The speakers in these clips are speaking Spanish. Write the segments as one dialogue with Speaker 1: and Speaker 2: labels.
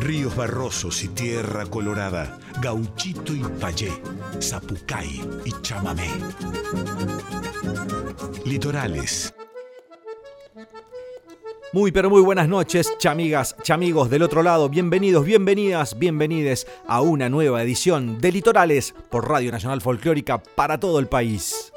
Speaker 1: Ríos barrosos y tierra colorada, gauchito y payé, zapucay y chamamé. Litorales.
Speaker 2: Muy pero muy buenas noches, chamigas, chamigos del otro lado. Bienvenidos, bienvenidas, bienvenides a una nueva edición de Litorales por Radio Nacional Folclórica para todo el país.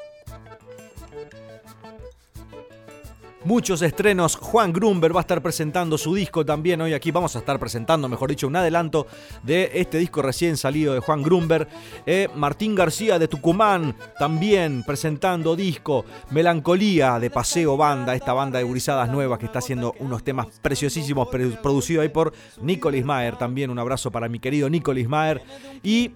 Speaker 2: Muchos estrenos. Juan Grumber va a estar presentando su disco también hoy aquí. Vamos a estar presentando, mejor dicho, un adelanto de este disco recién salido de Juan Grumber. Eh, Martín García de Tucumán también presentando disco. Melancolía de Paseo Banda, esta banda de gurizadas nuevas que está haciendo unos temas preciosísimos, producido ahí por Nicolis Maer. También un abrazo para mi querido Nicolis Maer. Y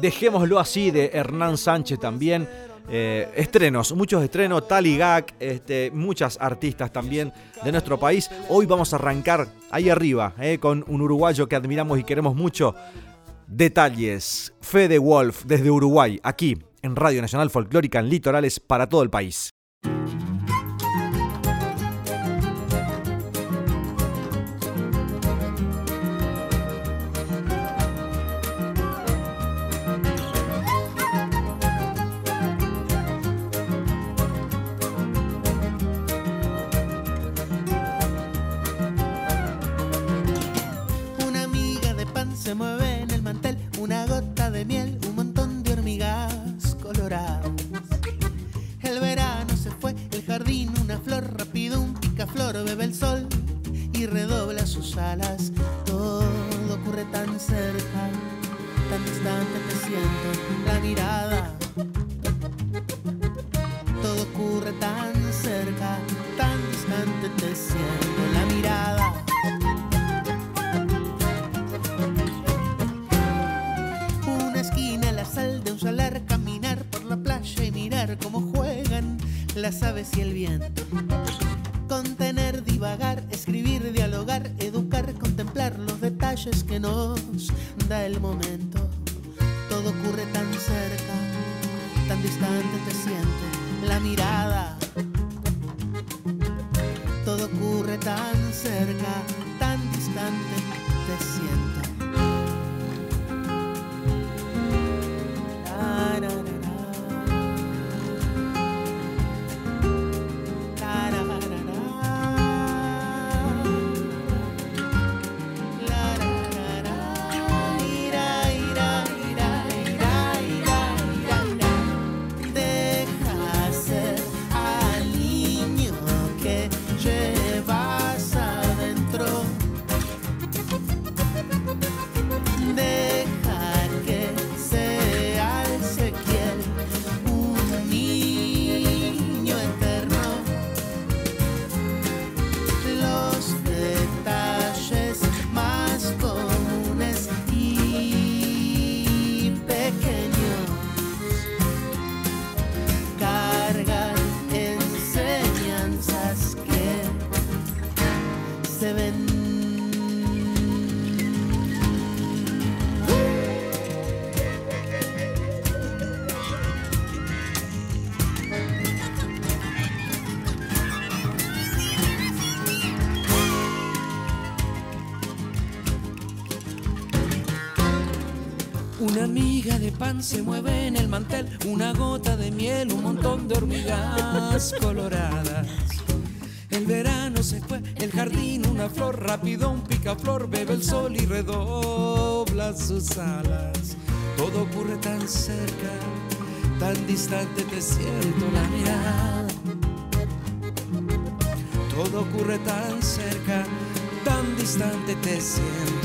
Speaker 2: dejémoslo así de Hernán Sánchez también eh, estrenos, muchos estrenos, Taligak, este, muchas artistas también de nuestro país. Hoy vamos a arrancar ahí arriba eh, con un uruguayo que admiramos y queremos mucho. Detalles, Fede Wolf desde Uruguay, aquí en Radio Nacional Folclórica en Litorales para todo el país.
Speaker 3: Todo ocurre tan cerca, tan distante te siento la mirada. Todo ocurre tan cerca, tan distante te siento la mirada. Una esquina, la sal de un solar, caminar por la playa y mirar cómo juegan las aves y el viento nos da el momento. Todo ocurre tan cerca, tan distante te siento la mirada. Todo ocurre tan cerca, pan se mueve en el mantel,
Speaker 4: una gota de miel, un montón de hormigas coloradas. El verano se fue, el jardín una flor, rápido un picaflor, bebe el sol y redobla sus alas. Todo ocurre tan cerca, tan distante te siento la mirada. Todo ocurre tan cerca, tan distante te siento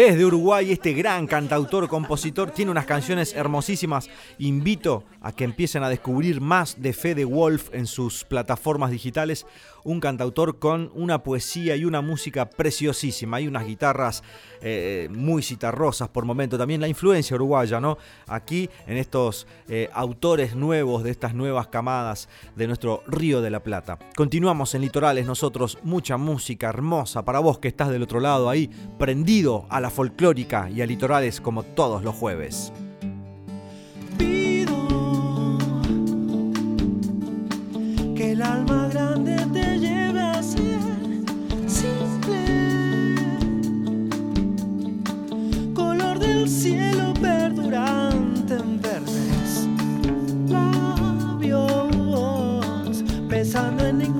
Speaker 2: Desde Uruguay, este gran cantautor, compositor, tiene unas canciones hermosísimas. Invito a que empiecen a descubrir más de Fede Wolf en sus plataformas digitales un cantautor con una poesía y una música preciosísima. Hay unas guitarras eh, muy citarrosas por momento. También la influencia uruguaya, ¿no? Aquí en estos eh, autores nuevos de estas nuevas camadas de nuestro Río de la Plata. Continuamos en Litorales nosotros, mucha música hermosa para vos que estás del otro lado ahí, prendido a la folclórica y a Litorales como todos los jueves.
Speaker 5: Pido que el alma grande te cielo perdurante en verdes. Labios, pensando enigmas que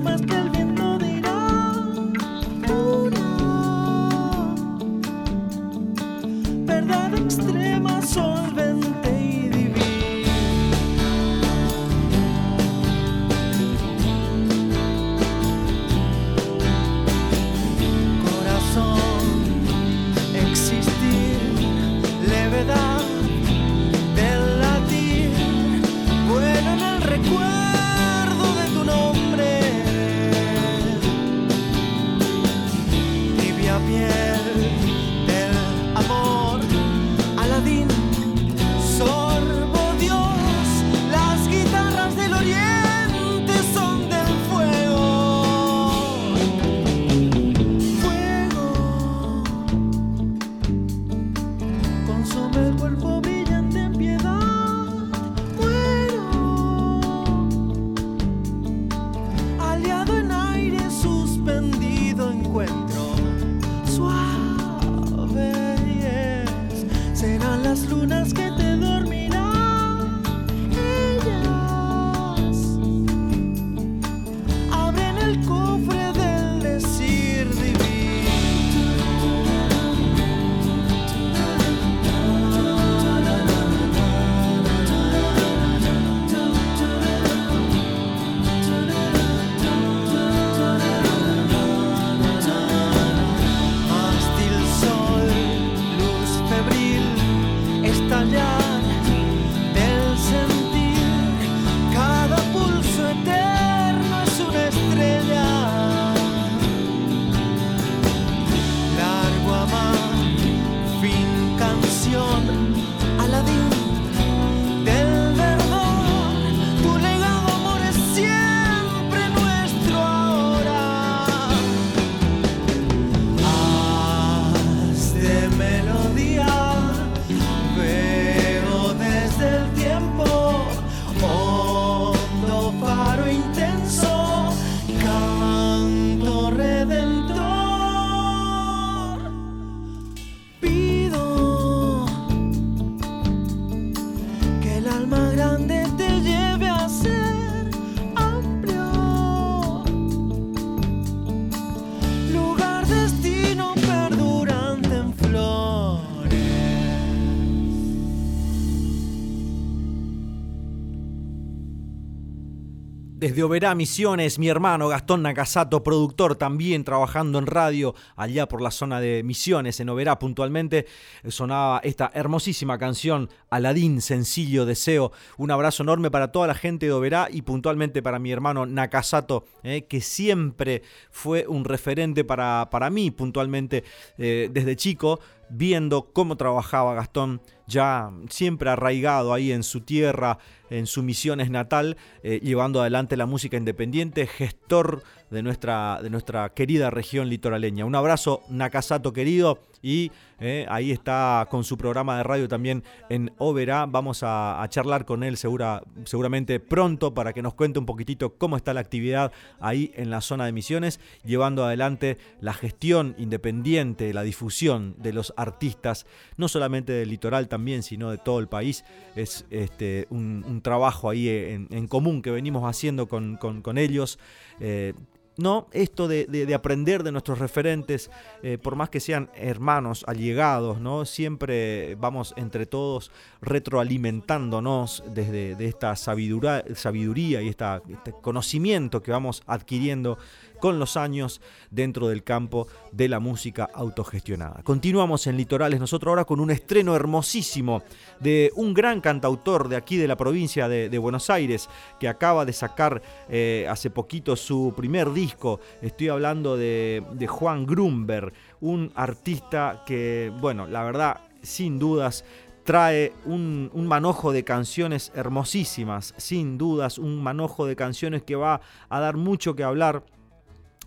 Speaker 5: Desde
Speaker 2: Oberá Misiones, mi hermano Gastón Nakasato, productor también trabajando en radio allá por la zona de Misiones, en Oberá puntualmente, sonaba esta hermosísima canción, Aladín, sencillo deseo. Un abrazo enorme para toda la gente de Oberá y puntualmente para mi hermano Nakasato, eh, que siempre fue un referente para, para mí puntualmente eh, desde chico viendo cómo trabajaba Gastón, ya siempre arraigado ahí en su tierra, en su misiones natal, eh, llevando adelante la música independiente, gestor de nuestra, de nuestra querida región litoraleña. Un abrazo, Nakasato querido, y eh, ahí está con su programa de radio también en Oberá. Vamos a, charlar con él segura, seguramente pronto para que nos cuente un poquitito cómo está la actividad ahí en la zona de Misiones, llevando adelante la gestión independiente, la difusión de los artistas, no solamente del litoral también, sino de todo el país. Es este, un trabajo ahí en, en, común que venimos haciendo con, con, ellos. Eh, ¿no? Esto de, de, de, aprender de nuestros referentes, eh, por más que sean hermanos, allegados, ¿no? Siempre vamos entre todos retroalimentándonos desde de esta sabiduría, sabiduría y esta, este conocimiento que vamos adquiriendo con los años dentro del campo de la música autogestionada. Continuamos en Litorales nosotros ahora con un estreno hermosísimo de un gran cantautor de aquí de la provincia de, Buenos Aires que acaba de sacar eh, hace poquito su primer disco. Estoy hablando de, Juan Grumber, un artista que, bueno, la verdad, sin dudas, trae un, manojo de canciones hermosísimas, sin dudas, un manojo de canciones que va a dar mucho que hablar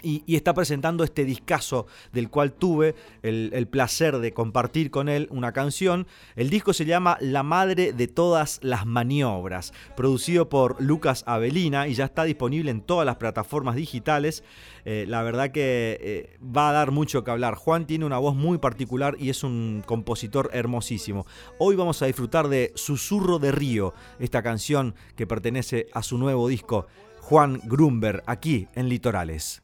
Speaker 2: y, está presentando este discazo del cual tuve el, placer de compartir con él una canción. El disco se llama La Madre de Todas las Maniobras, producido por Lucas Avelina y ya está disponible en todas las plataformas digitales. Eh, la verdad que eh, va a dar mucho que hablar. Juan tiene una voz muy particular y es un compositor hermosísimo. Hoy vamos a disfrutar de Susurro de Río, esta canción que pertenece a su nuevo disco. Juan Grumber, aquí en Litorales.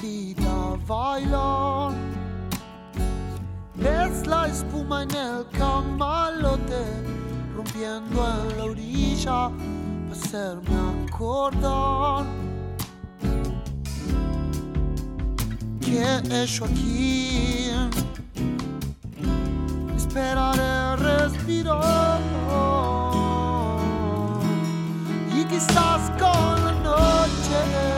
Speaker 6: vida bailar. Es la espuma en el camalote, rompiendo en la orilla, para hacerme acordar. ¿Qué he hecho aquí? Esperaré respirar. Y quizás con la noche.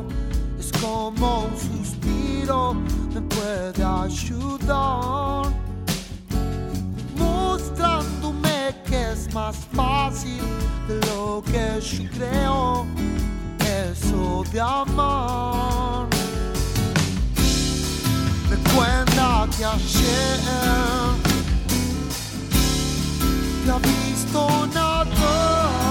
Speaker 6: ed asciugar Mostrándome que es más fácil de lo que yo creo Eso de amar que ayer Te ha visto nada.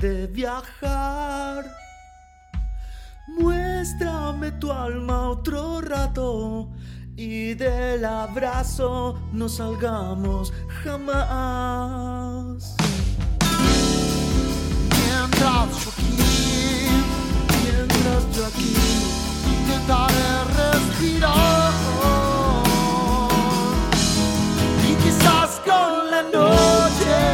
Speaker 2: de
Speaker 6: viajar. Muéstrame tu alma otro rato y del abrazo no salgamos jamás. Mientras yo aquí, mientras yo aquí, intentaré respirar. Y quizás con la noche.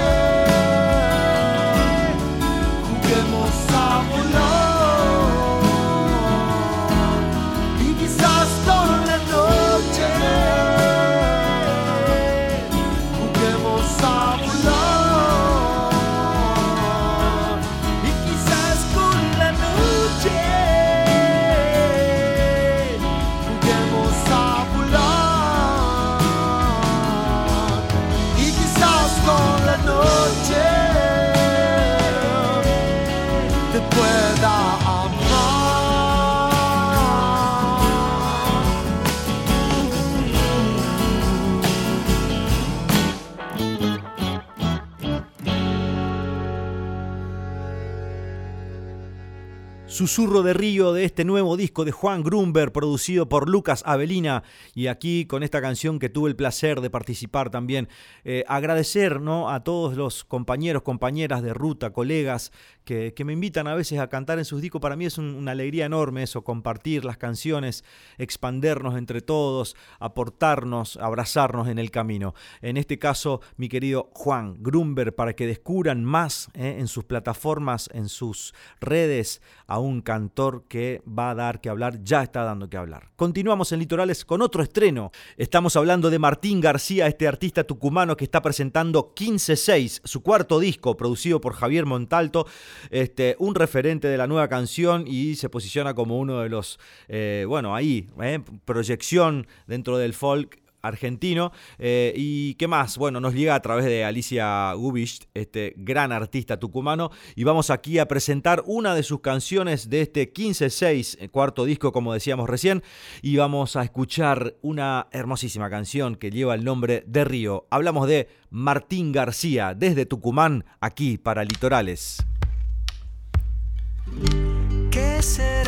Speaker 2: Susurro de Río de este nuevo disco de Juan Grumber, producido por Lucas Avelina. Y aquí con esta canción que tuve el placer de participar también. Eh, agradecer a todos los compañeros, compañeras de ruta, colegas que, me invitan a veces a cantar en sus discos. Para mí es una alegría enorme eso, compartir las canciones, expandernos entre todos, aportarnos, abrazarnos en el camino. En este caso, mi querido Juan Grumber, para que descubran más ¿eh? en sus plataformas, en sus redes, a un cantor que va a dar que hablar, ya está dando que hablar. Continuamos en Litorales con otro estreno. Estamos hablando de Martín García, este artista tucumano que está presentando 15-6, su cuarto disco, producido por Javier Montalto, este, un referente de la nueva canción y se posiciona como uno de los, eh, bueno, ahí, eh, proyección dentro del folk argentino. Eh, ¿Y qué más? Bueno, nos llega a través de Alicia Gubich, este gran artista tucumano, y vamos aquí a presentar una de sus canciones de este 15-6, eh, cuarto disco, como decíamos recién, y vamos a escuchar una hermosísima canción que lleva el nombre de Río. Hablamos de Martín García, desde Tucumán, aquí para Litorales.
Speaker 4: ¿Qué será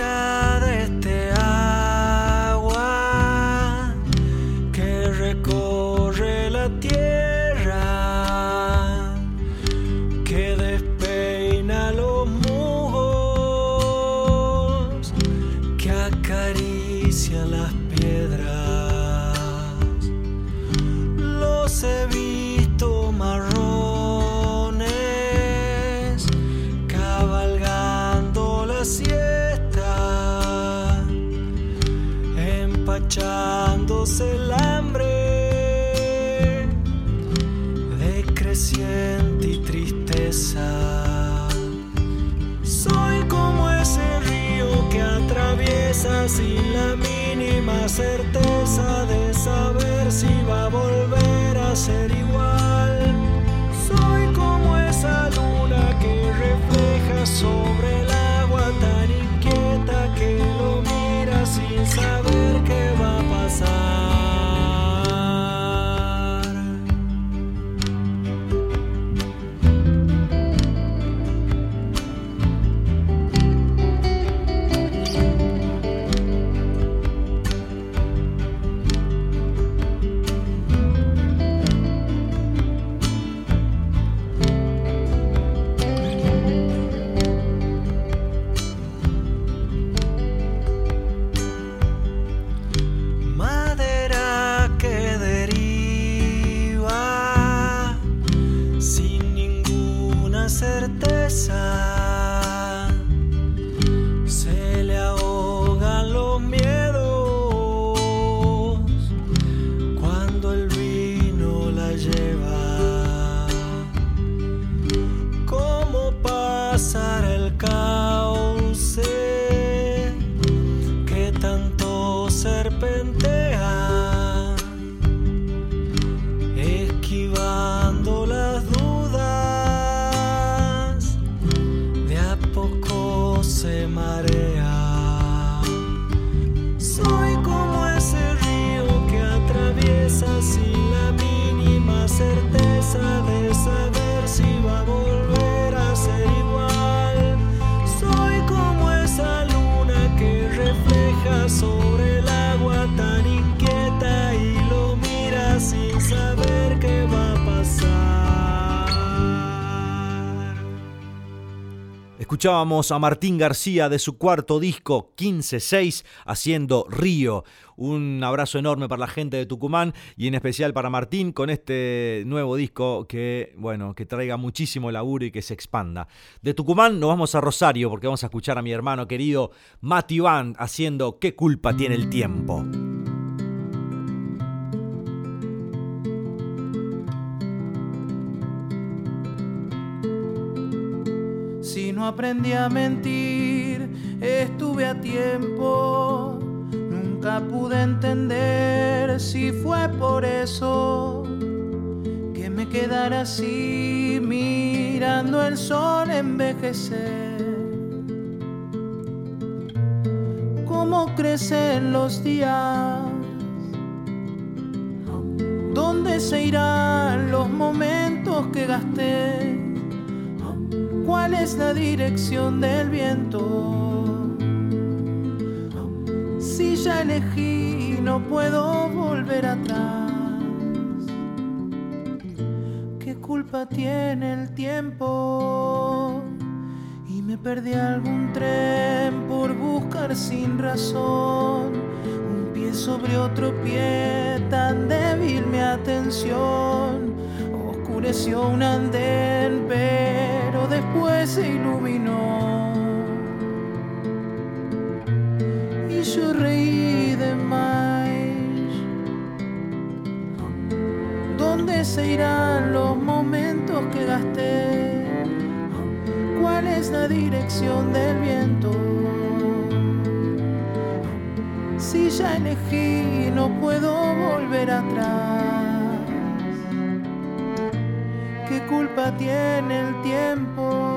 Speaker 2: Escuchábamos a Martín García de su cuarto disco 15-6 haciendo Río. Un abrazo enorme para la gente de Tucumán y en especial para Martín con este nuevo disco que, bueno, que traiga muchísimo laburo y que se expanda. De Tucumán nos vamos a Rosario porque vamos a escuchar a mi hermano querido Mati Van haciendo ¿Qué culpa tiene el tiempo?
Speaker 5: No aprendí a mentir, estuve a tiempo. Nunca pude entender si fue por eso que me quedara así mirando el sol envejecer. Cómo crecen los días, dónde se irán los momentos que gasté cuál es la dirección del viento. Si ya elegí, no puedo volver atrás. ¿Qué culpa tiene el tiempo? Y me perdí algún tren por buscar sin razón. Un pie sobre otro pie, tan débil mi atención. Oscureció un andén, después se iluminó. Y yo reí de más. ¿Dónde se irán los momentos que gasté? ¿Cuál es la dirección del viento? Si ya elegí, no puedo volver atrás. Culpa tiene el tiempo?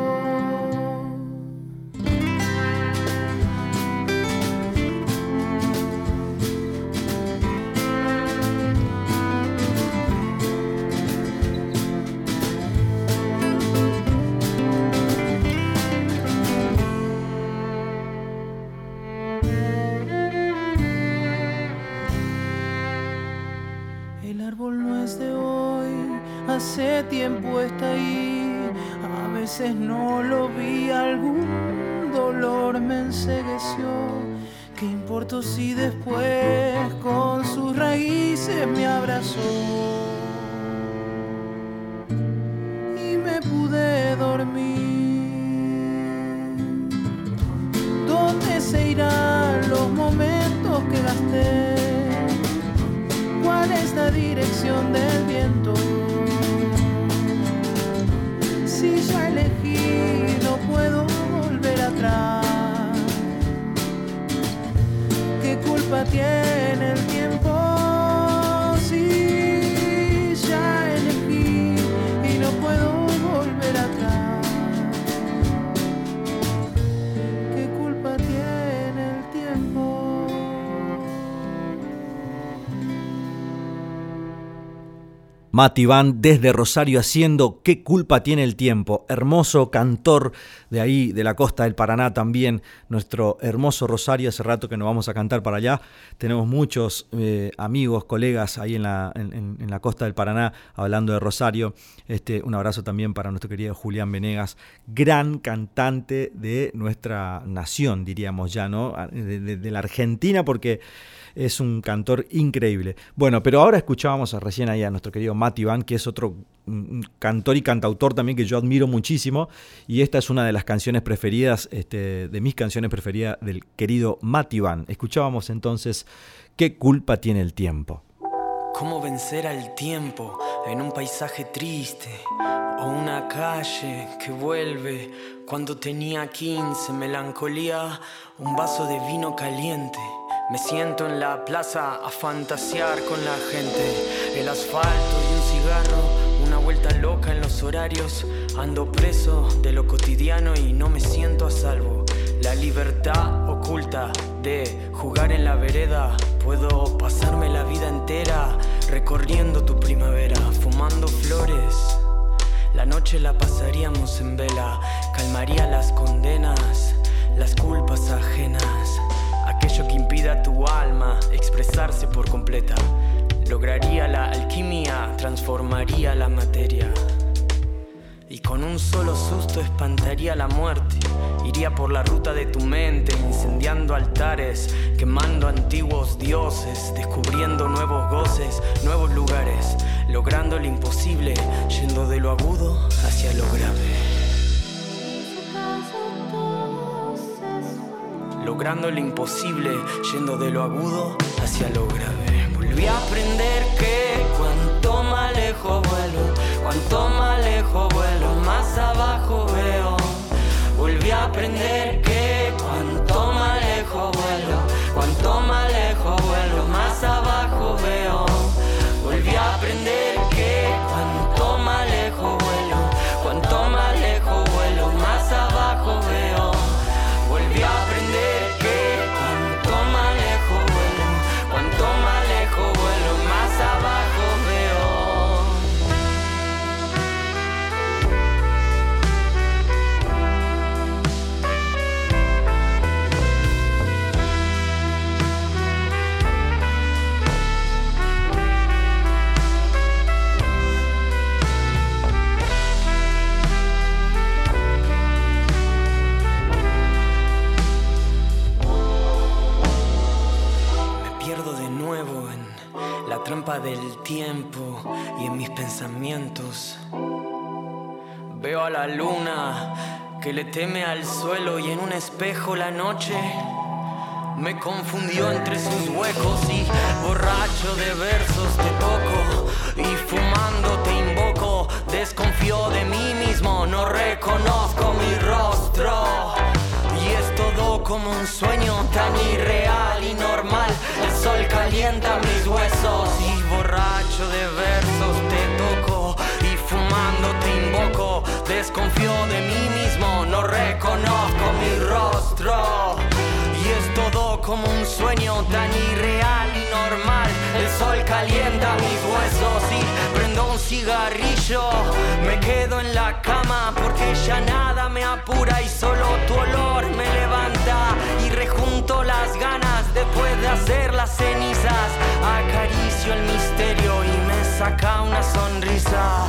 Speaker 5: No lo vi, algún dolor me ensegueció. ¿Qué importó si después con sus raíces me abrazó? Y me pude dormir. ¿Dónde se irán los momentos que gasté? ¿Cuál es la dirección del viento? Culpa tiene el tiempo?
Speaker 2: Mati Van desde Rosario haciendo ¿Qué culpa tiene el tiempo? Hermoso cantor de ahí, de la costa del Paraná también, nuestro hermoso Rosario, hace rato que nos vamos a cantar para allá. Tenemos muchos eh, amigos, colegas ahí en la, en- la costa del Paraná hablando de Rosario. Este, un abrazo también para nuestro querido Julián Venegas, gran cantante de nuestra nación, diríamos ya, ¿no? De- de la Argentina, porque es un cantor increíble. Bueno, pero ahora escuchábamos recién ahí a nuestro querido Mati Van, que es otro cantor y cantautor también que yo admiro muchísimo. Y esta es una de las canciones preferidas, este, de mis canciones preferidas del querido Mati Van. Escuchábamos entonces ¿Qué culpa tiene el tiempo?
Speaker 7: ¿Cómo vencer al tiempo en un paisaje triste? O una calle que vuelve cuando tenía 15, melancolía, un vaso de vino caliente. Me siento en la plaza a fantasear con la gente, el asfalto y un cigarro, una vuelta loca en los horarios. Ando preso de lo cotidiano y no me siento a salvo. La libertad oculta de jugar en la vereda. Puedo pasarme la vida entera recorriendo tu primavera, fumando flores. La noche la pasaríamos en vela, calmaría las condenas, las culpas ajenas. Que impida tu alma expresarse por completa. Lograría la alquimia, transformaría la materia. Y con un solo susto espantaría la muerte. Iría por la ruta de tu mente, incendiando altares, quemando antiguos dioses, descubriendo nuevos goces, nuevos lugares, logrando lo imposible, yendo de lo agudo hacia lo grave. Logrando lo imposible, yendo de lo agudo hacia lo grave. Volví a aprender que cuanto más lejos vuelo, cuanto más lejos vuelo, más abajo veo. Volví a aprender que cuanto más lejos vuelo, cuanto más lejos vuelo, más abajo veo. Volví a aprender tiempo y en mis pensamientos veo a la luna que le teme al suelo y en un espejo la noche me confundió entre sus huecos y borracho de versos te toco y fumando te invoco. Desconfío de mí mismo, no reconozco mi rostro. Y es todo como un sueño tan irreal y normal. Sol calienta mis huesos y borracho de versos te toco y fumando te invoco. Desconfío de mí mismo, no reconozco mi rostro. Y es todo como un sueño tan irreal sol calienta mis huesos y prendo un cigarrillo. Me quedo en la cama porque ya nada me apura y solo tu olor me levanta. Y rejunto las ganas después de hacer las cenizas. Acaricio el misterio y me saca una sonrisa.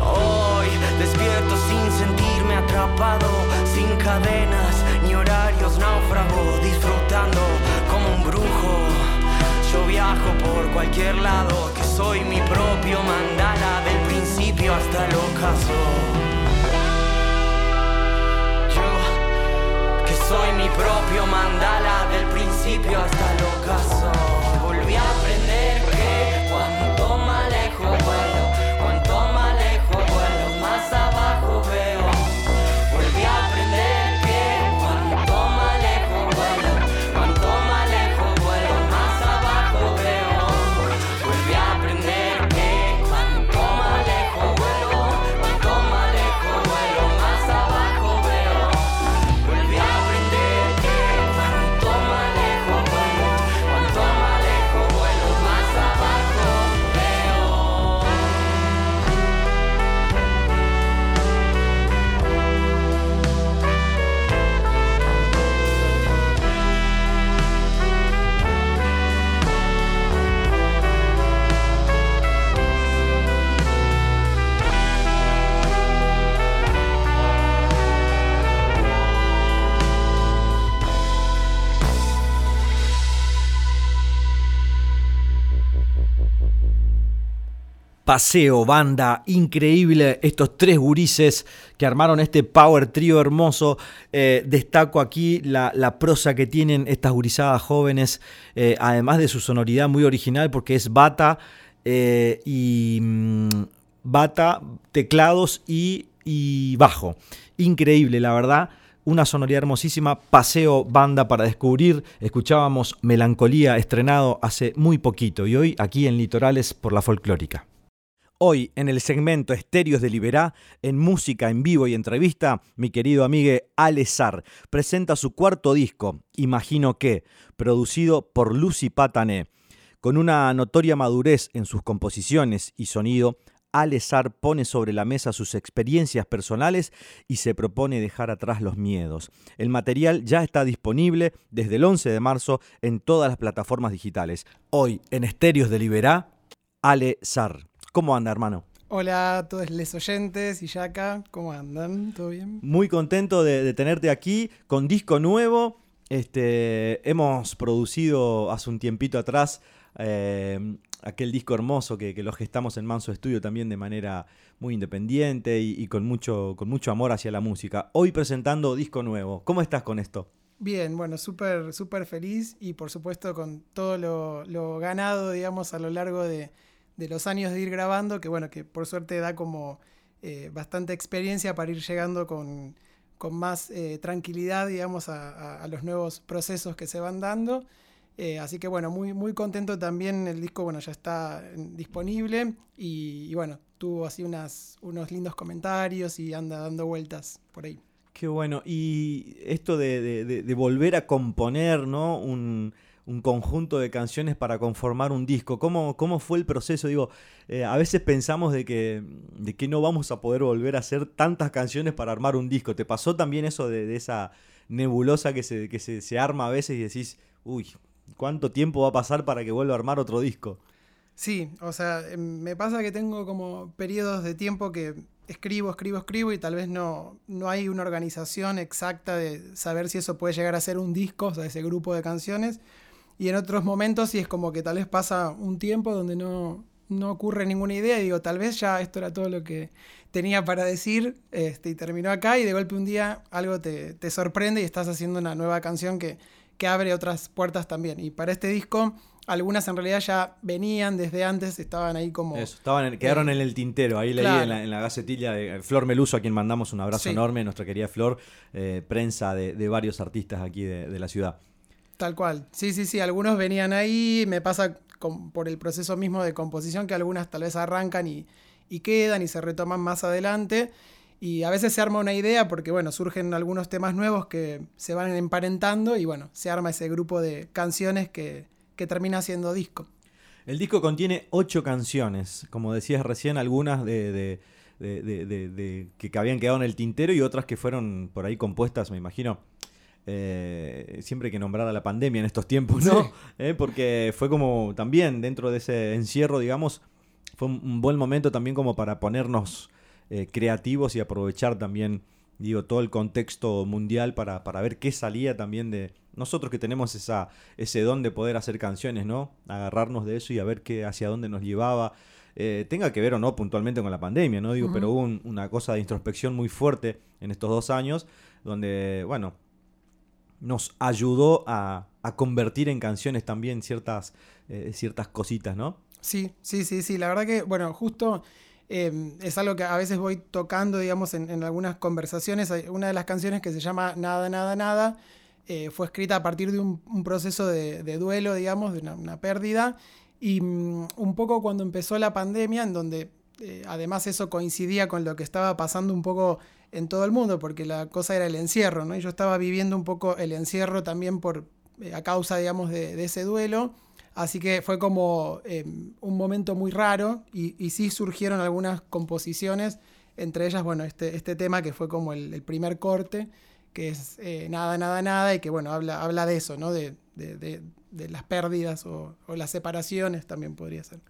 Speaker 7: Hoy despierto sin sentirme atrapado, sin cadenas ni horarios náufrago, disfrutando como un brujo. Yo viajo por cualquier lado, que soy mi propio mandala del principio hasta el ocaso. Yo, que soy mi propio mandala del principio hasta el ocaso. Volví a aprender
Speaker 2: Paseo, banda, increíble. Estos tres gurises que armaron este power trio hermoso. Eh, destaco aquí la, prosa que tienen estas gurisadas jóvenes, eh, además de su sonoridad muy original, porque es bata eh, y mm, bata, teclados y, y bajo. Increíble, la verdad. Una sonoridad hermosísima, paseo banda para descubrir. Escuchábamos Melancolía estrenado hace muy poquito y hoy aquí en Litorales por la folclórica. Hoy, en el segmento Estéreos de Liberá, en música en vivo y entrevista, mi querido amigue Ale Sar presenta su cuarto disco, Imagino que, producido por Lucy Patané. Con una notoria madurez en sus composiciones y sonido, Ale Sar pone sobre la mesa sus experiencias personales y se propone dejar atrás los miedos. El material ya está disponible desde el 11 de marzo en todas las plataformas digitales. Hoy, en Estéreos de Liberá, Ale Sar. ¿Cómo anda, hermano?
Speaker 8: Hola a todos los oyentes y Yaka, ¿cómo andan? ¿Todo bien?
Speaker 2: Muy contento de, de tenerte aquí con disco nuevo. Este, hemos producido hace un tiempito atrás eh, aquel disco hermoso que, que lo gestamos en Manso Estudio también de manera muy independiente y, y con, mucho, con mucho amor hacia la música. Hoy presentando disco nuevo. ¿Cómo estás con esto?
Speaker 8: Bien, bueno, súper, súper feliz y por supuesto con todo lo, lo ganado, digamos, a lo largo de, de los años de ir grabando, que bueno, que por suerte da como eh, bastante experiencia para ir llegando con, con más eh, tranquilidad, digamos, a, a- los nuevos procesos que se van dando. Eh, así que bueno, muy, muy contento también, el disco bueno, ya está eh, disponible y, bueno, tuvo así unos lindos comentarios y anda dando vueltas por ahí.
Speaker 2: Qué bueno. Y esto de, de- de- de volver a componer, ¿no? Un, un conjunto de canciones para conformar un disco. ¿Cómo, cómo fue el proceso? Digo, eh, a veces pensamos de que, de que no vamos a poder volver a hacer tantas canciones para armar un disco. ¿Te pasó también eso de, de esa nebulosa que, se, que se, se arma a veces y decís, uy, ¿cuánto tiempo va a pasar para que vuelva a armar otro disco?
Speaker 8: Sí, o sea, em, me pasa que tengo como periodos de tiempo que escribo, escribo, escribo y tal vez no, no hay una organización exacta de saber si eso puede llegar a ser un disco, o sea, ese grupo de canciones. Y en otros momentos sí es como que tal vez pasa un tiempo donde no, no ocurre ninguna idea y digo, tal vez ya esto era todo lo que tenía para decir este, y terminó acá y de golpe un día algo te, te sorprende y estás haciendo una nueva canción que, que abre otras puertas también. Y para este disco algunas en realidad ya venían desde antes, estaban ahí como...
Speaker 2: Eso, estaban en- quedaron en el tintero. Ahí leí en la, en la gacetilla de Flor Meluso, a quien mandamos un abrazo
Speaker 8: Sí.
Speaker 2: enorme, nuestra querida Flor, eh, prensa de, de varios artistas aquí de, de la ciudad.
Speaker 8: Tal cual. Sí, sí, sí, algunos venían ahí, me pasa con- por el proceso mismo de composición que algunas tal vez arrancan y, y quedan y se retoman más adelante. Y a veces se arma una idea porque, bueno, surgen algunos temas nuevos que se van emparentando y, bueno, se arma ese grupo de canciones que, que termina siendo disco.
Speaker 2: El disco contiene ocho canciones, como decías recién, algunas de, de- de- de- que habían quedado en el tintero y otras que fueron por ahí compuestas, me imagino. Eh, siempre hay que nombrar a la pandemia en estos tiempos, ¿no? Eh, porque fue como también dentro de ese encierro, digamos, fue un, buen momento también como para ponernos eh, creativos y aprovechar también, digo, todo el contexto mundial para, para ver qué salía también de nosotros que tenemos esa, ese don de poder hacer canciones, ¿no? Agarrarnos de eso y a ver qué, hacia dónde nos llevaba. Tenga que ver o no puntualmente con la pandemia, ¿no? Digo, pero hubo un- una cosa de introspección muy fuerte en estos dos años, donde, bueno, nos ayudó a, a convertir en canciones también ciertas, eh, ciertas cositas, ¿no?
Speaker 8: Sí, sí, sí, sí. La verdad que, bueno, justo eh, es algo que a veces voy tocando, digamos, en, en algunas conversaciones. Una de las canciones que se llama Nada, Nada, Nada. eh, fue escrita a partir de un, proceso de, duelo, digamos, de una, una pérdida. Y mm, un poco cuando empezó la pandemia, en donde eh, además eso coincidía con lo que estaba pasando un poco en todo el mundo, porque la cosa era el encierro, ¿no? Y yo estaba viviendo un poco el encierro también por, eh, a causa, digamos, de, de ese duelo. Así que fue como eh, un momento muy raro y, sí surgieron algunas composiciones, entre ellas, bueno, este, este tema que fue como el, primer corte, que es eh, Nada, Nada, Nada, y que, bueno, habla, habla de eso, ¿no? De, de- de- de las pérdidas o, o las separaciones también podría ser.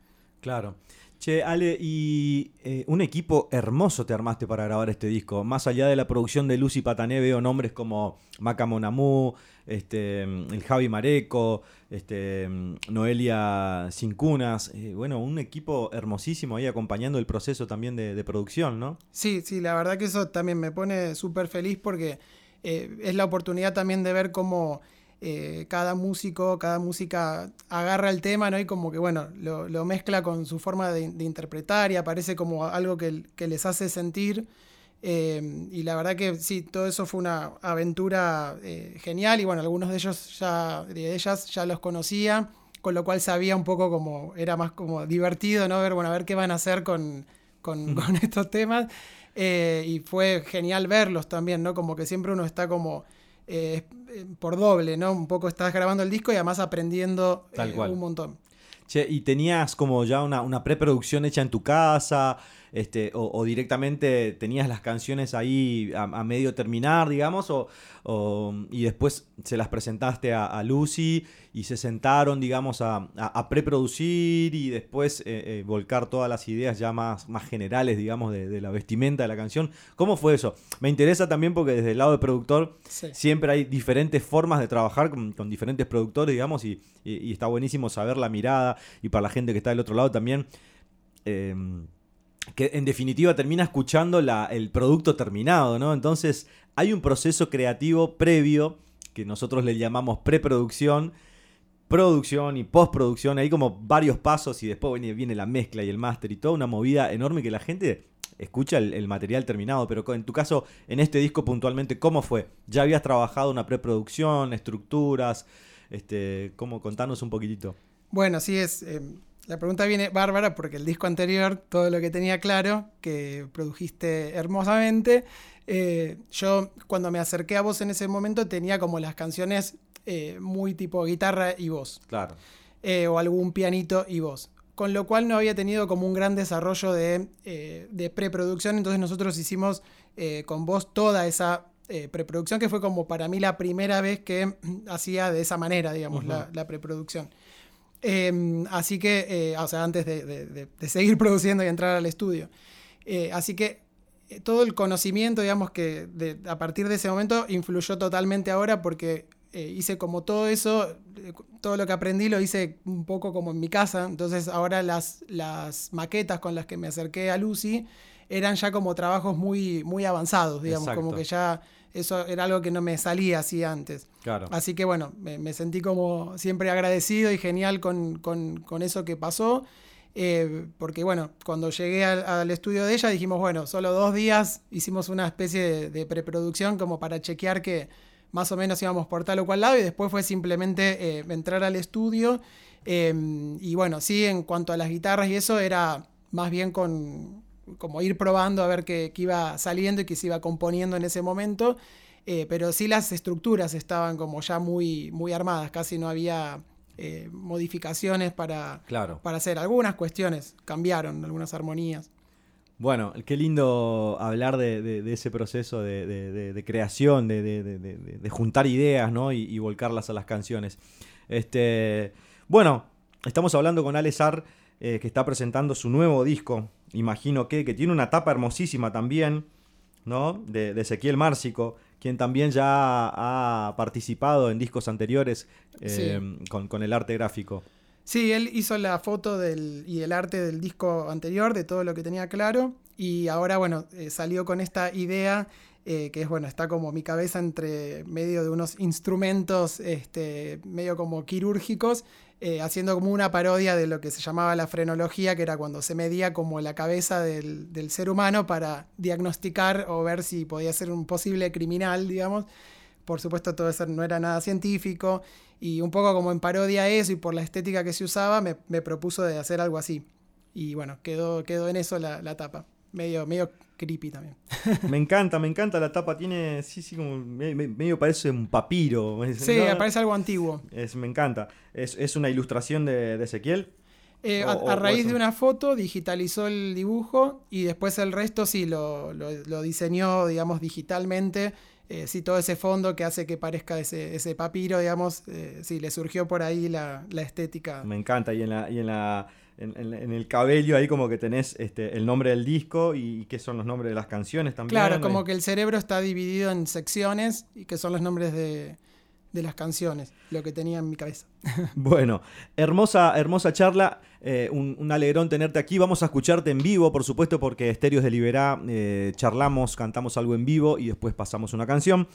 Speaker 2: Claro. Che, Ale, y eh, un equipo hermoso te armaste para grabar este disco. Más allá de la producción de Lucy Patané, veo nombres como Maca Monamú, este, el Javi Mareco, este, Noelia Cincunas. Eh, bueno, un equipo hermosísimo ahí acompañando el proceso también de, producción, ¿no?
Speaker 8: Sí, sí, la verdad que eso también me pone súper feliz porque eh, es la oportunidad también de ver cómo eh, cada músico, cada música agarra el tema, ¿no? Y como que, bueno, lo, lo mezcla con su forma de, de interpretar y aparece como algo que, que les hace sentir. Eh, y la verdad que sí, todo eso fue una aventura eh, genial y bueno, algunos de ellos ya, de ellas ya los conocía, con lo cual sabía un poco como, era más como divertido, ¿no? Ver, bueno, a ver qué van a hacer con, con, con estos temas. Eh, y fue genial verlos también, ¿no? Como que siempre uno está como eh, eh, por doble, ¿no? Un poco estás grabando el disco y además aprendiendo
Speaker 2: Tal
Speaker 8: eh,
Speaker 2: cual.
Speaker 8: un montón.
Speaker 2: Che, ¿y tenías como ya una, una preproducción hecha en tu casa? Este, o, o directamente tenías las canciones ahí a, a medio terminar, digamos, o, o- y después se las presentaste a, a Lucy y se sentaron, digamos, a, preproducir y después eh, eh, volcar todas las ideas ya más, más generales, digamos, de, de la vestimenta de la canción. ¿Cómo fue eso? Me interesa también porque desde el lado de productor
Speaker 8: Sí.
Speaker 2: siempre hay diferentes formas de trabajar con, con diferentes productores, digamos, y, y- y está buenísimo saber la mirada y para la gente que está del otro lado también. eh, que en definitiva termina escuchando el producto terminado, ¿no? Entonces hay un proceso creativo previo que nosotros le llamamos preproducción, producción y postproducción, hay como varios pasos y después viene, la mezcla y el máster y toda una movida enorme que la gente escucha el, material terminado, pero en tu caso, en este disco puntualmente, ¿cómo fue? ¿Ya habías trabajado una preproducción, estructuras? Este, ¿cómo? Contanos un poquitito.
Speaker 8: Bueno, sí es. eh, la pregunta viene bárbara porque el disco anterior, todo lo que tenía claro, que produjiste hermosamente. eh, yo, cuando me acerqué a vos en ese momento, tenía como las canciones eh, muy tipo guitarra y voz.
Speaker 2: Claro.
Speaker 8: eh, o algún pianito y voz. Con lo cual no había tenido como un gran desarrollo de, de preproducción, entonces nosotros hicimos con voz toda esa eh, preproducción, que fue como para mí la primera vez que hacía de esa manera, digamos, la, la preproducción. Eh, así que, eh, o sea, antes de, de- seguir produciendo y entrar al estudio. Eh, así que eh, todo el conocimiento, digamos, que de- a partir de ese momento influyó totalmente ahora porque hice como todo eso, todo lo que aprendí lo hice un poco como en mi casa, entonces ahora las, las maquetas con las que me acerqué a Lucy eran ya como trabajos muy, muy avanzados, digamos, como que ya eso era algo que no me salía así antes.
Speaker 2: Claro.
Speaker 8: Así que bueno, me, me sentí como siempre agradecido y genial con, con- con eso que pasó. eh, porque bueno, cuando llegué al, al estudio de ella dijimos, bueno, solo dos días hicimos una especie de, de preproducción como para chequear que más o menos íbamos por tal o cual lado y después fue simplemente eh, entrar al estudio. eh, y bueno, sí, en cuanto a las guitarras y eso era más bien con como ir probando a ver qué, qué iba saliendo y qué se iba componiendo en ese momento. Eh, pero sí las estructuras estaban como ya muy, muy armadas, casi no había eh, modificaciones para,
Speaker 2: Claro.
Speaker 8: para hacer. Algunas cuestiones cambiaron, algunas armonías.
Speaker 2: Bueno, qué lindo hablar de, de- de ese proceso de, creación, de, juntar ideas, ¿no? Y, y volcarlas a las canciones. Este, bueno, estamos hablando con Ale Sar, eh, que está presentando su nuevo disco, imagino que, que tiene una tapa hermosísima también, ¿no? De, de Ezequiel Márcico, quien también ya ha participado en discos anteriores eh, con, con el arte gráfico.
Speaker 8: Sí, él hizo la foto del, y el arte del disco anterior, de todo lo que tenía claro, y ahora, bueno, eh, salió con esta idea eh, que es, bueno, está como mi cabeza entre medio de unos instrumentos este, medio como quirúrgicos, eh, haciendo como una parodia de lo que se llamaba la frenología, que era cuando se medía como la cabeza del, del ser humano para diagnosticar o ver si podía ser un posible criminal, digamos. Por supuesto, todo eso no era nada científico. Y un poco como en parodia a eso y por la estética que se usaba, me, me propuso de hacer algo así. Y bueno, quedó, quedó en eso la, la tapa. Medio, medio creepy también.
Speaker 2: Me encanta, me encanta la tapa. Tiene, sí, sí, como me- me- medio parece un papiro.
Speaker 8: Sí,
Speaker 2: ¿no?
Speaker 8: parece algo antiguo.
Speaker 2: Es, me encanta. Es, es una ilustración de, de Ezequiel.
Speaker 8: Eh,
Speaker 2: O-
Speaker 8: a,
Speaker 2: o-
Speaker 8: a
Speaker 2: o
Speaker 8: raíz de una foto digitalizó el dibujo y después el resto sí lo, lo- lo diseñó, digamos, digitalmente. Eh, sí, todo ese fondo que hace que parezca ese, ese papiro, digamos, eh, sí, le surgió por ahí la, la estética.
Speaker 2: Me encanta. Y en la, y en la. En, en- en el cabello ahí como que tenés este, el nombre del disco y, qué son los nombres de las canciones también.
Speaker 8: Claro, como que el cerebro está dividido en secciones y que son los nombres de, de las canciones, lo que tenía en mi cabeza.
Speaker 2: Bueno, hermosa, hermosa charla. eh, un, un alegrón tenerte aquí. Vamos a escucharte en vivo, por supuesto, porque Estéreos de Liberá eh, charlamos, cantamos algo en vivo y después pasamos una canción.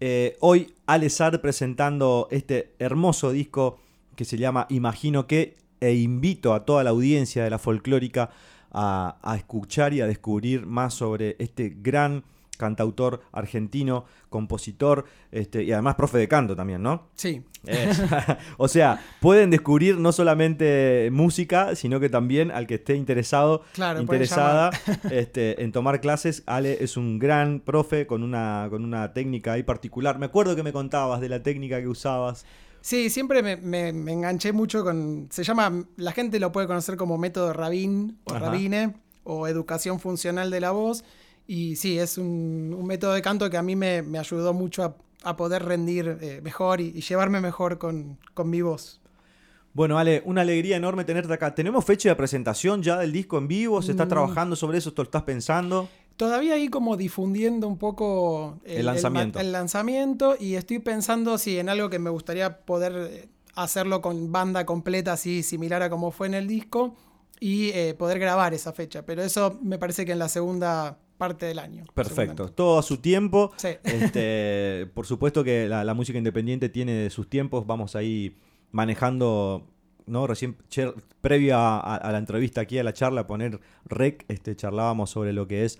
Speaker 2: Eh, hoy Alessar presentando este hermoso disco que se llama Imagino que e invito a toda la audiencia de la folclórica a, a escuchar y a descubrir más sobre este gran cantautor argentino, compositor este, y además profe de canto también, ¿no?
Speaker 8: Sí,
Speaker 2: Es- o sea, pueden descubrir no solamente música, sino que también al que esté interesado,
Speaker 8: Claro,
Speaker 2: interesada este, en tomar clases. Ale es un gran profe con una, con una técnica ahí particular. Me acuerdo que me contabas de la técnica que usabas.
Speaker 8: Sí, siempre me, me- me enganché mucho con. Se llama. La gente lo puede conocer como método Rabin o
Speaker 2: Ajá.
Speaker 8: Rabine o educación funcional de la voz. Y sí, es un, un método de canto que a mí me, me ayudó mucho a, a poder rendir eh, mejor y, y llevarme mejor con, con mi voz.
Speaker 2: Bueno, Ale, una alegría enorme tenerte acá. ¿Tenemos fecha de presentación ya del disco en vivo? ¿Se está
Speaker 8: Mm.
Speaker 2: trabajando sobre eso? ¿Tú lo estás pensando?
Speaker 8: Todavía ahí como difundiendo un poco
Speaker 2: El lanzamiento.
Speaker 8: El, lanzamiento y estoy pensando si en algo que me gustaría poder eh, hacerlo con banda completa, así similar a como fue en el disco y eh, poder grabar esa fecha. Pero eso me parece que en la segunda parte del año.
Speaker 2: Perfecto, todo a su tiempo.
Speaker 8: Sí.
Speaker 2: Este, por supuesto que la, la música independiente tiene sus tiempos, vamos ahí manejando, ¿no? Recién, previo a, a- a la entrevista aquí, a la charla, poner rec, este, charlábamos sobre lo que es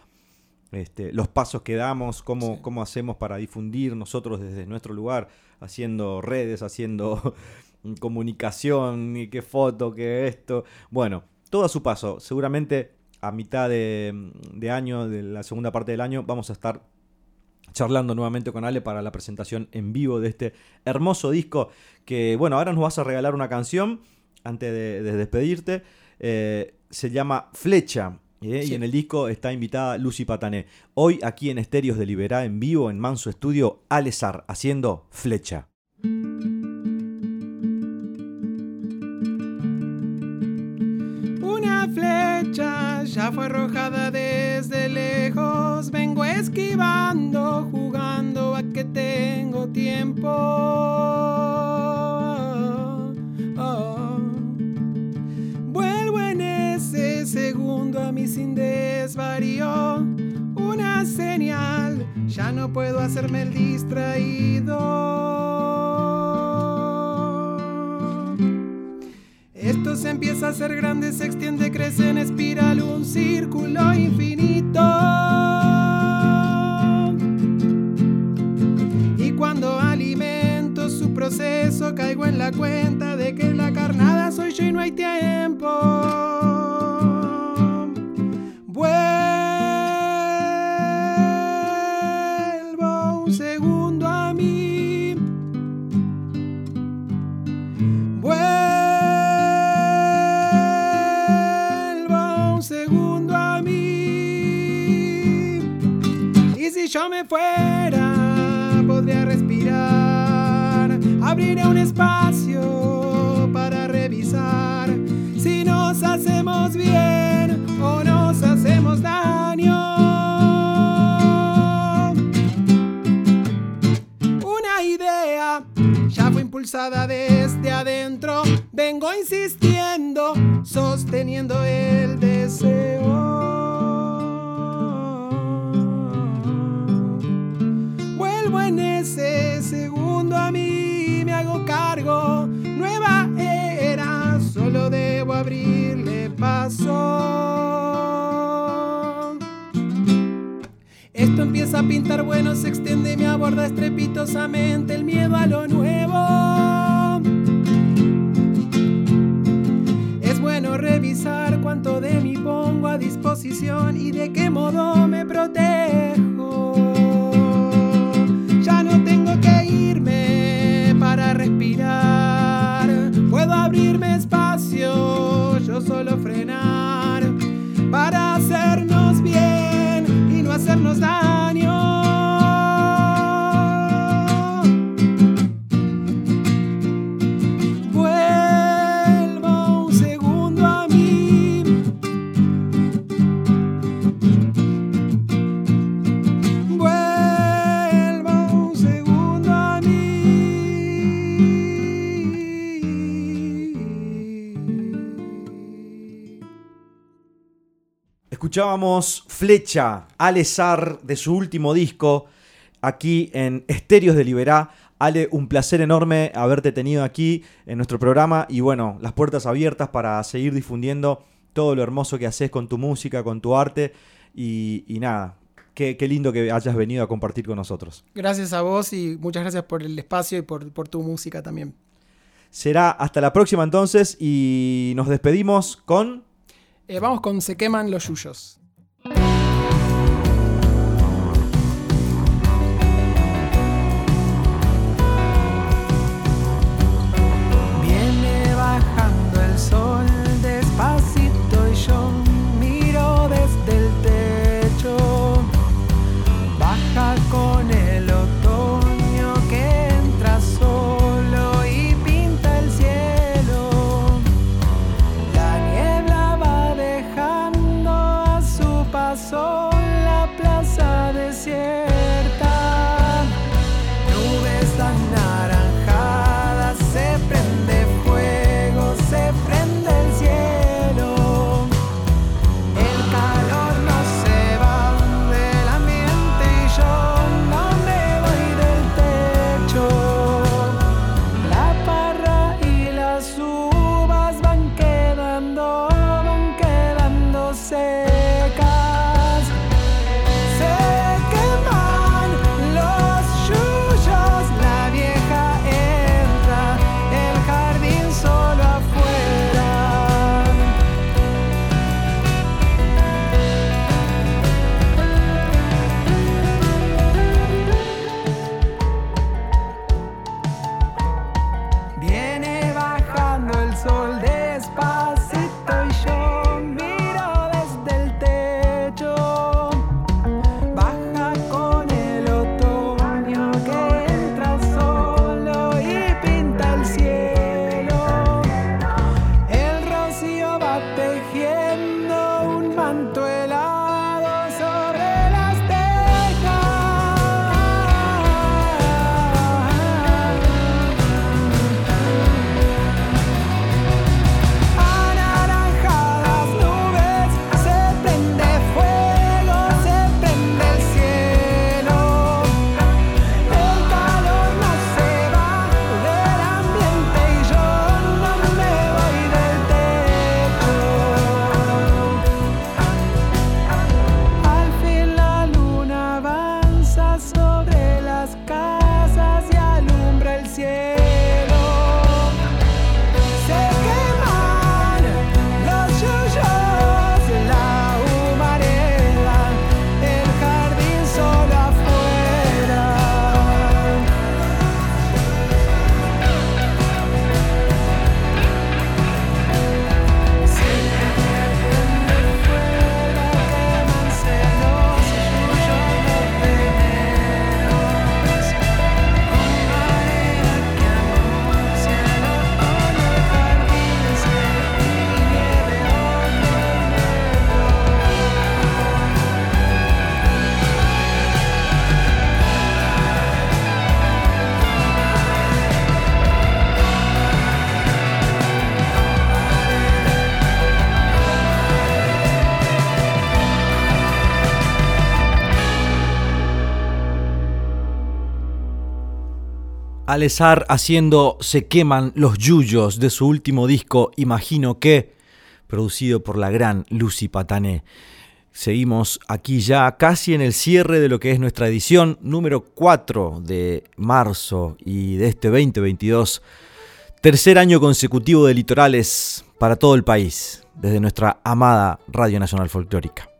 Speaker 2: este, los pasos que damos, cómo,
Speaker 8: Sí.
Speaker 2: cómo hacemos para difundir nosotros desde nuestro lugar, haciendo redes, haciendo comunicación, y qué foto, qué esto. Bueno, todo a su paso. Seguramente a mitad de, de año, de la segunda parte del año, vamos a estar charlando nuevamente con Ale para la presentación en vivo de este hermoso disco que, bueno, ahora nos vas a regalar una canción antes de, de despedirte. Eh, se llama Flecha. ¿Eh?
Speaker 8: Sí.
Speaker 2: Y en el disco está invitada Lucy Patané. Hoy aquí en Estéreos de Liberá en vivo en Manso Estudio, Alesar haciendo Flecha.
Speaker 8: Una flecha ya fue arrojada desde lejos. Vengo esquivando, jugando a que tengo tiempo. Segundo a mi sin desvarío. Una señal, ya no puedo hacerme el distraído. Esto se empieza a hacer grande, se extiende, crece en espiral, un círculo infinito. Y cuando alimento su proceso, caigo en la cuenta de que la carnada soy yo y no hay tiempo. Espacio para revisar si nos hacemos bien o nos hacemos daño. Una idea ya fue impulsada desde adentro. Vengo insistiendo, sosteniendo el deseo. Hago cargo. Nueva era, solo debo abrirle paso. Esto empieza a pintar bueno, se extiende y me aborda estrepitosamente el miedo a lo nuevo. Es bueno revisar cuánto de mí pongo a disposición y de qué modo me protejo. Abrirme espacio, yo solo frenar para hacernos bien y no hacernos daño.
Speaker 2: Escuchábamos Flecha, Alezar, de su último disco, aquí en Estéreos de Liberá. Ale, un placer enorme haberte tenido aquí en nuestro programa y bueno, las puertas abiertas para seguir difundiendo todo lo hermoso que haces con tu música, con tu arte y, y nada, qué, qué lindo que hayas venido a compartir con nosotros.
Speaker 8: Gracias a vos y muchas gracias por el espacio y por, por tu música también.
Speaker 2: Será hasta la próxima entonces y nos despedimos con...
Speaker 8: Eh, vamos con Se queman los yuyos.
Speaker 9: levanto
Speaker 2: Alessar haciendo Se queman los yuyos de su último disco, imagino que, producido por la gran Lucy Patané. Seguimos aquí ya casi en el cierre de lo que es nuestra edición número 4 de marzo y de este 2022. Tercer año consecutivo de litorales para todo el país, desde nuestra amada Radio Nacional Folclórica.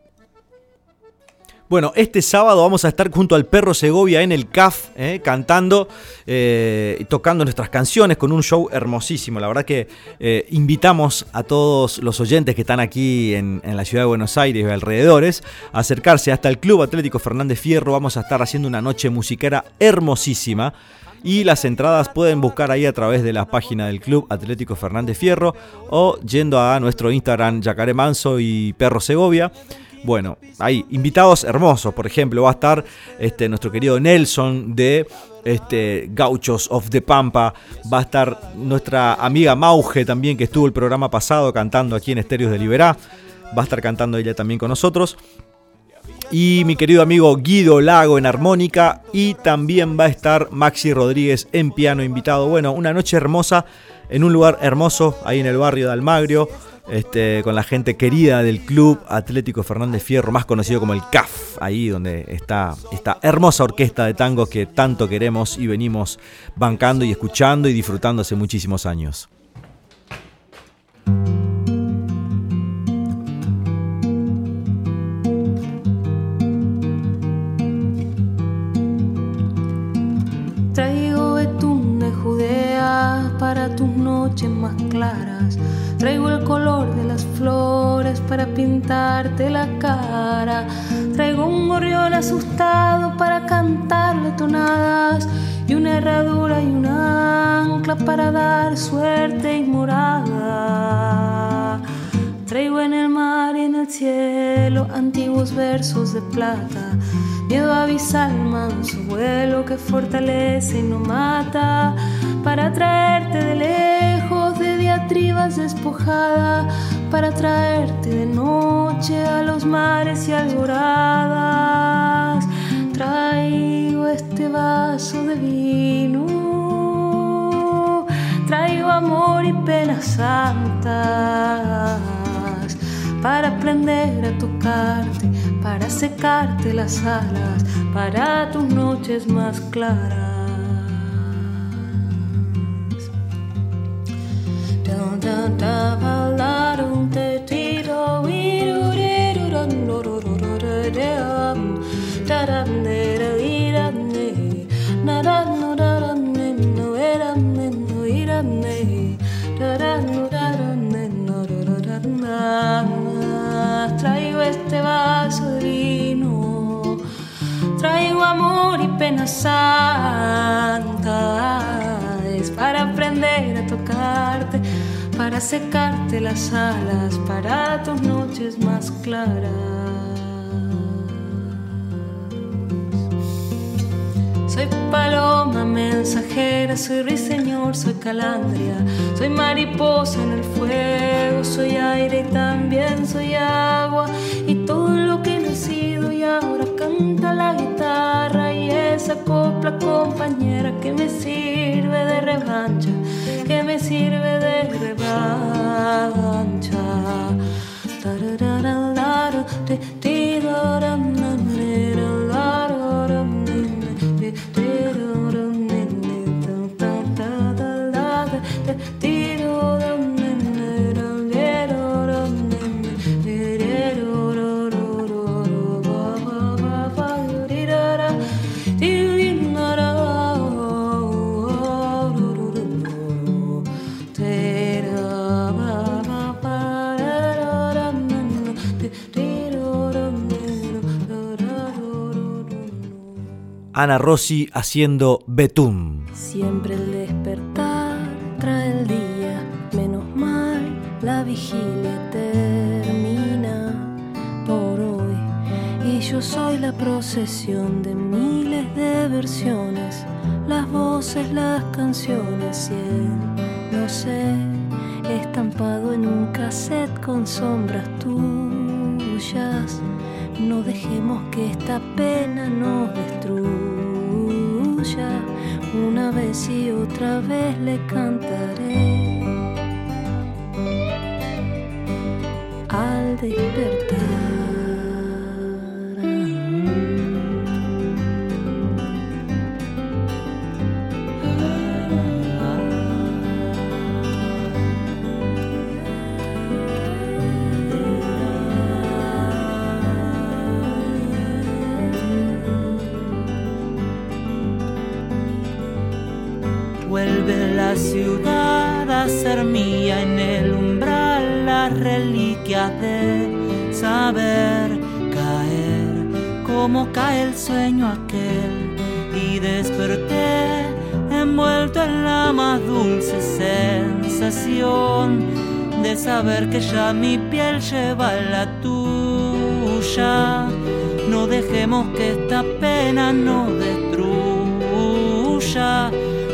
Speaker 2: Bueno, este sábado vamos a estar junto al perro Segovia en el CAF, eh, cantando eh, y tocando nuestras canciones con un show hermosísimo. La verdad que eh, invitamos a todos los oyentes que están aquí en, en, la ciudad de Buenos Aires y alrededores a acercarse hasta el Club Atlético Fernández Fierro. Vamos a estar haciendo una noche musiquera hermosísima. Y las entradas pueden buscar ahí a través de la página del Club Atlético Fernández Fierro o yendo a nuestro Instagram Yacaré Manso y Perro Segovia. Bueno, hay invitados hermosos, por ejemplo, va a estar este, nuestro querido Nelson de este, Gauchos of the Pampa, va a estar nuestra amiga Mauge también, que estuvo el programa pasado cantando aquí en Estéreos de Liberá, va a estar cantando ella también con nosotros. Y mi querido amigo Guido Lago en armónica. Y también va a estar Maxi Rodríguez en piano invitado. Bueno, una noche hermosa en un lugar hermoso ahí en el barrio de Almagro este, con la gente querida del Club Atlético Fernández Fierro, más conocido como el CAF, ahí donde está esta hermosa orquesta de tango que tanto queremos y venimos bancando y escuchando y disfrutando hace muchísimos años.
Speaker 9: Traigo betún de Judea para tus noches más claras Traigo el color de las flores para pintarte la cara. Traigo un gorrión asustado para cantarle tonadas. Y una herradura y una ancla para dar suerte y morada. Traigo en el mar y en el cielo antiguos versos de plata. Miedo abisal, manso vuelo que fortalece y no mata. Para traerte de lejos de diatribas despojada para traerte de noche a los mares y alboradas. Traigo este vaso de vino, traigo amor y penas santas para aprender a tocarte, para secarte las alas, para tus noches más claras. Traigo este vaso traigo amor y pena santa, es para aprender a tocarte para secarte las alas, para tus noches más claras. Soy paloma mensajera, soy ruiseñor, soy calandria, soy mariposa en el fuego, soy aire y también soy agua y todo lo que he nacido y ahora canta la guitarra y esa copla compañera que me sirve de revancha que me sirve de revancha.
Speaker 2: Ana Rossi haciendo Betún.
Speaker 9: Siempre el despertar trae el día, menos mal la vigilia termina por hoy. Y yo soy la procesión de miles de versiones, las voces, las canciones y el no sé, estampado en un cassette con sombras tuyas no dejemos que esta pena nos destruya. Una vez y otra vez le cantaré. Al despertar.
Speaker 7: Ser mía en el umbral las reliquias de saber caer como cae el sueño aquel. Y desperté envuelto en la más dulce sensación de saber que ya mi piel lleva la tuya. No dejemos que esta pena nos destruya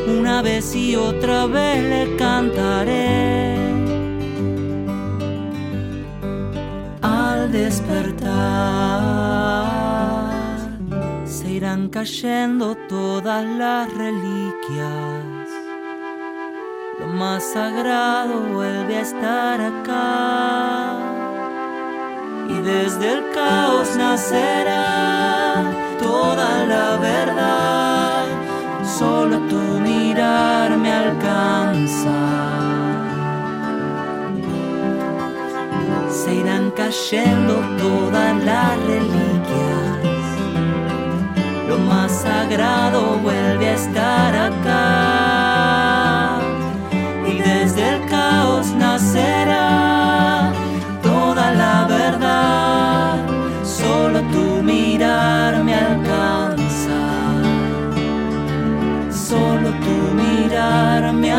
Speaker 7: una vez y otra vez le cantaré. Al despertar se irán cayendo todas las reliquias. Lo más sagrado vuelve a estar acá. Y desde el caos nacerá toda la verdad. Solo tú me alcanza. Se irán cayendo todas las reliquias. Lo más sagrado vuelve a estar acá. Y desde el caos nacerá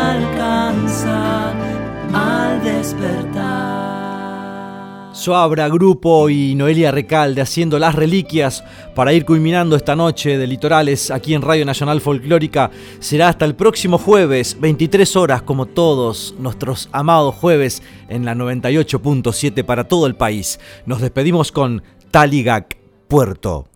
Speaker 7: alcanza al despertar.
Speaker 2: Suabra, Grupo y Noelia Recalde haciendo las reliquias para ir culminando esta noche de litorales aquí en Radio Nacional Folclórica. Será hasta el próximo jueves, 23 horas, como todos nuestros amados jueves en la 98.7 para todo el país. Nos despedimos con Taligac, Puerto.